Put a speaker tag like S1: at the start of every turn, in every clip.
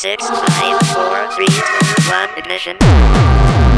S1: 7, 6, 5, 4, 3, 1, ignition.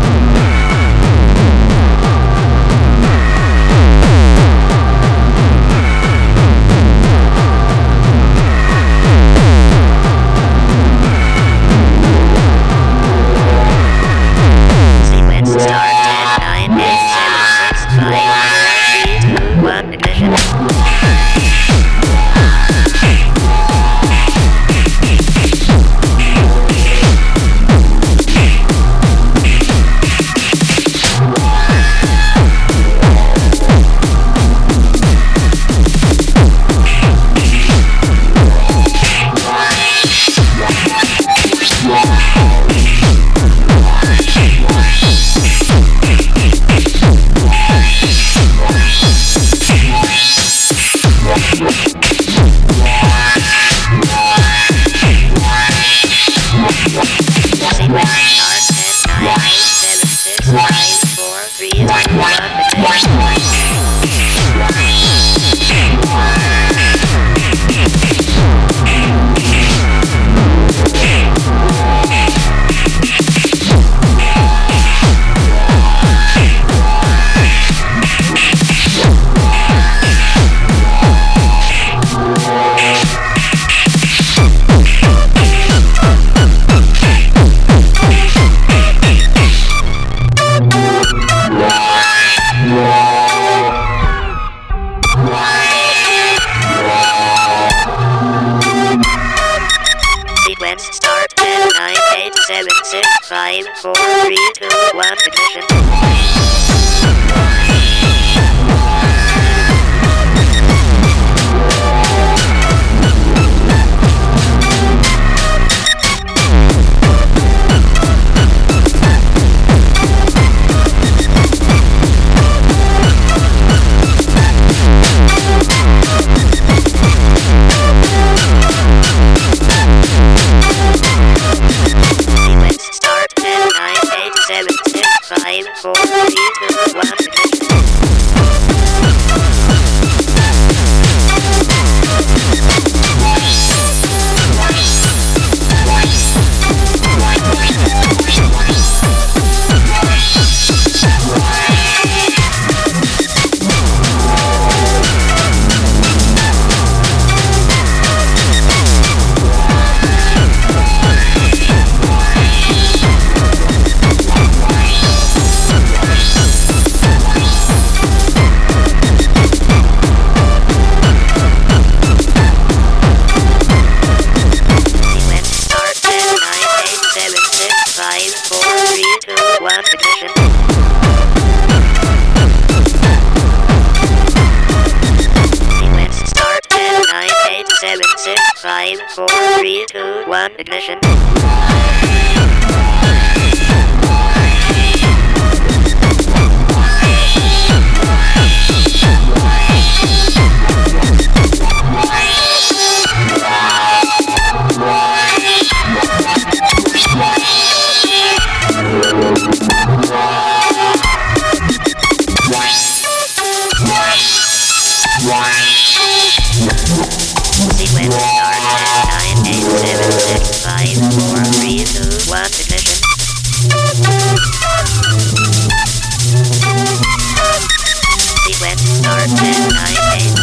S1: start tonight.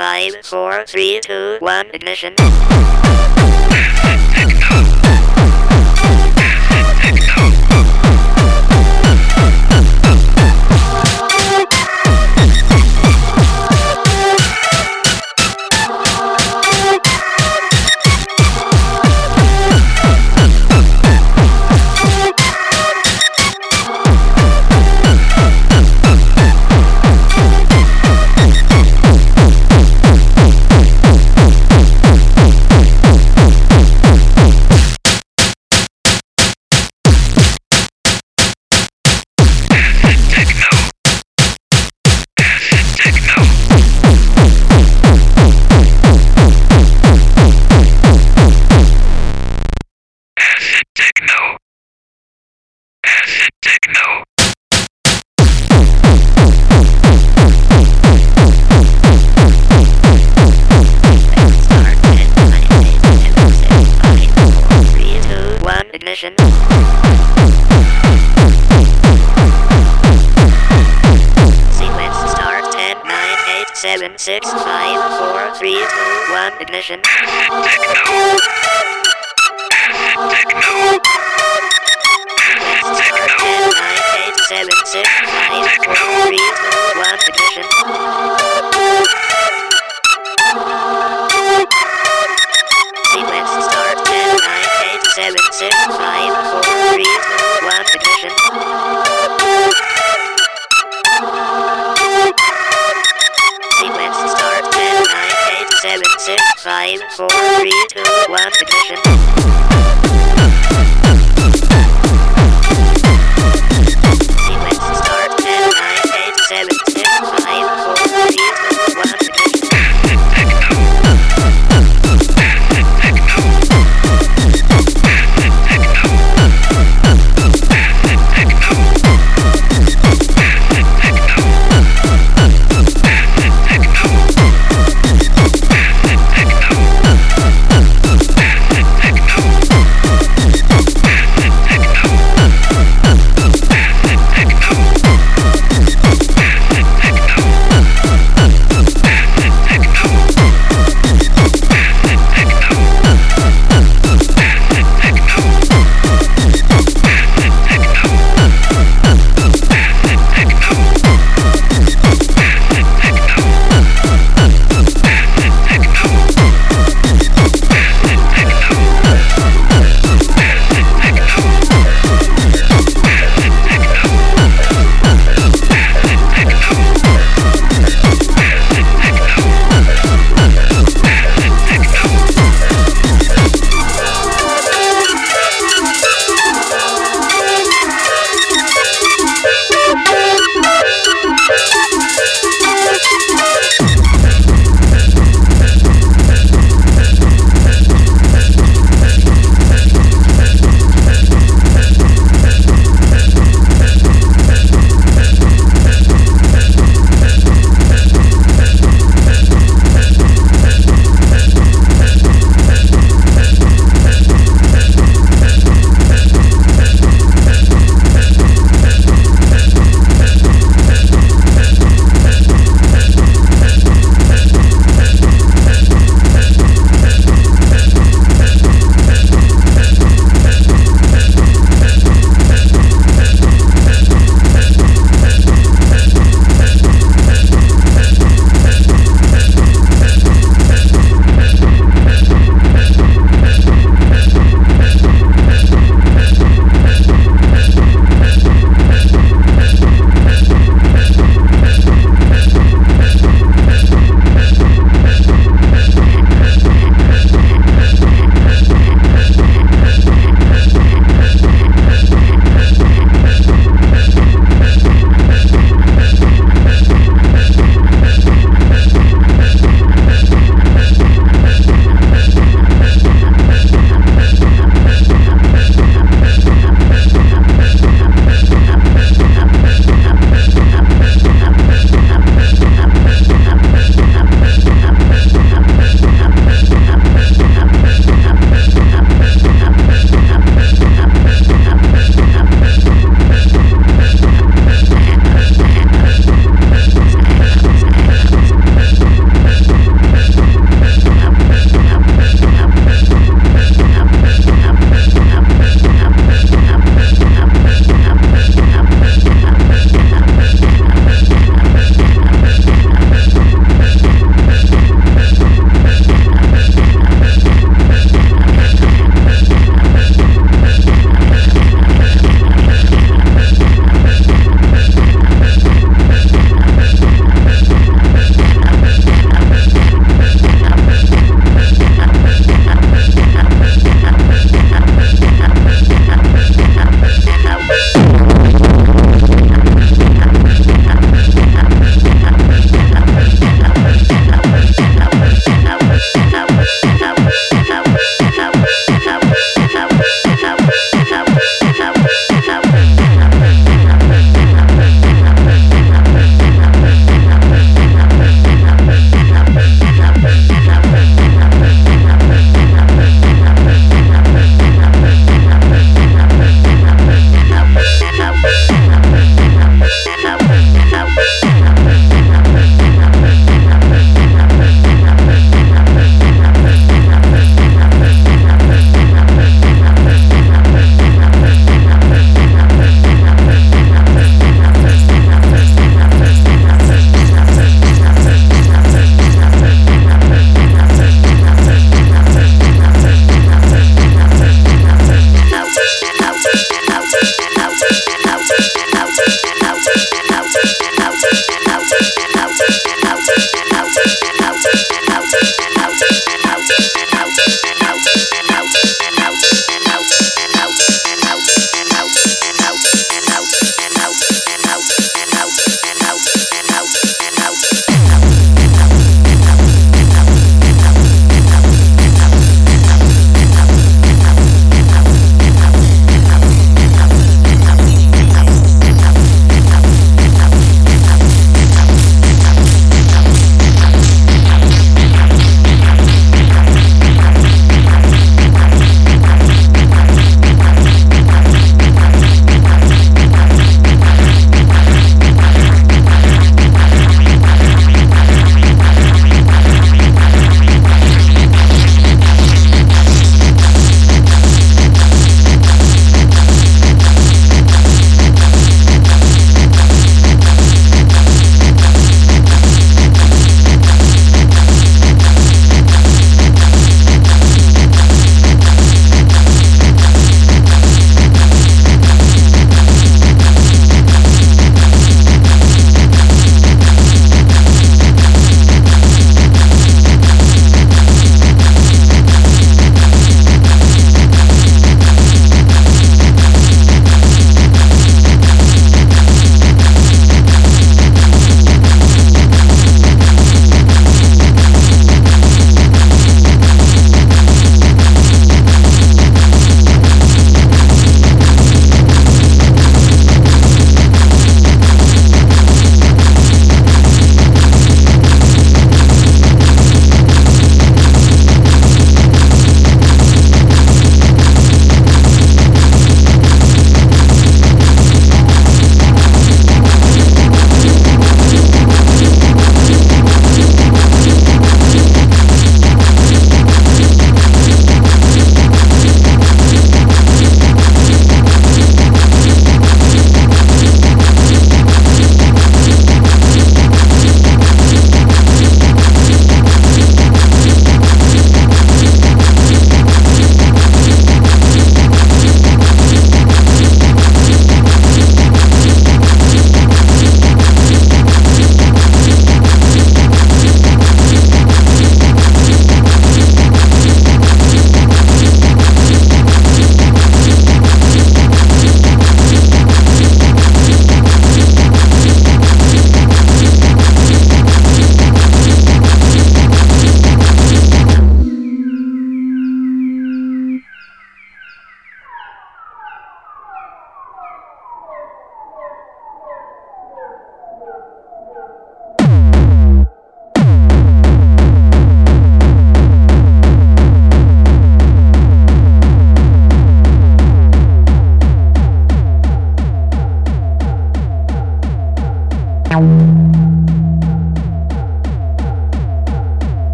S1: five, four, three, two, one, ignition. six five four three two one ignition. Techno. Techno. Techno. Ten nine eight seven six five four three. five, four, three, two, one, ignition.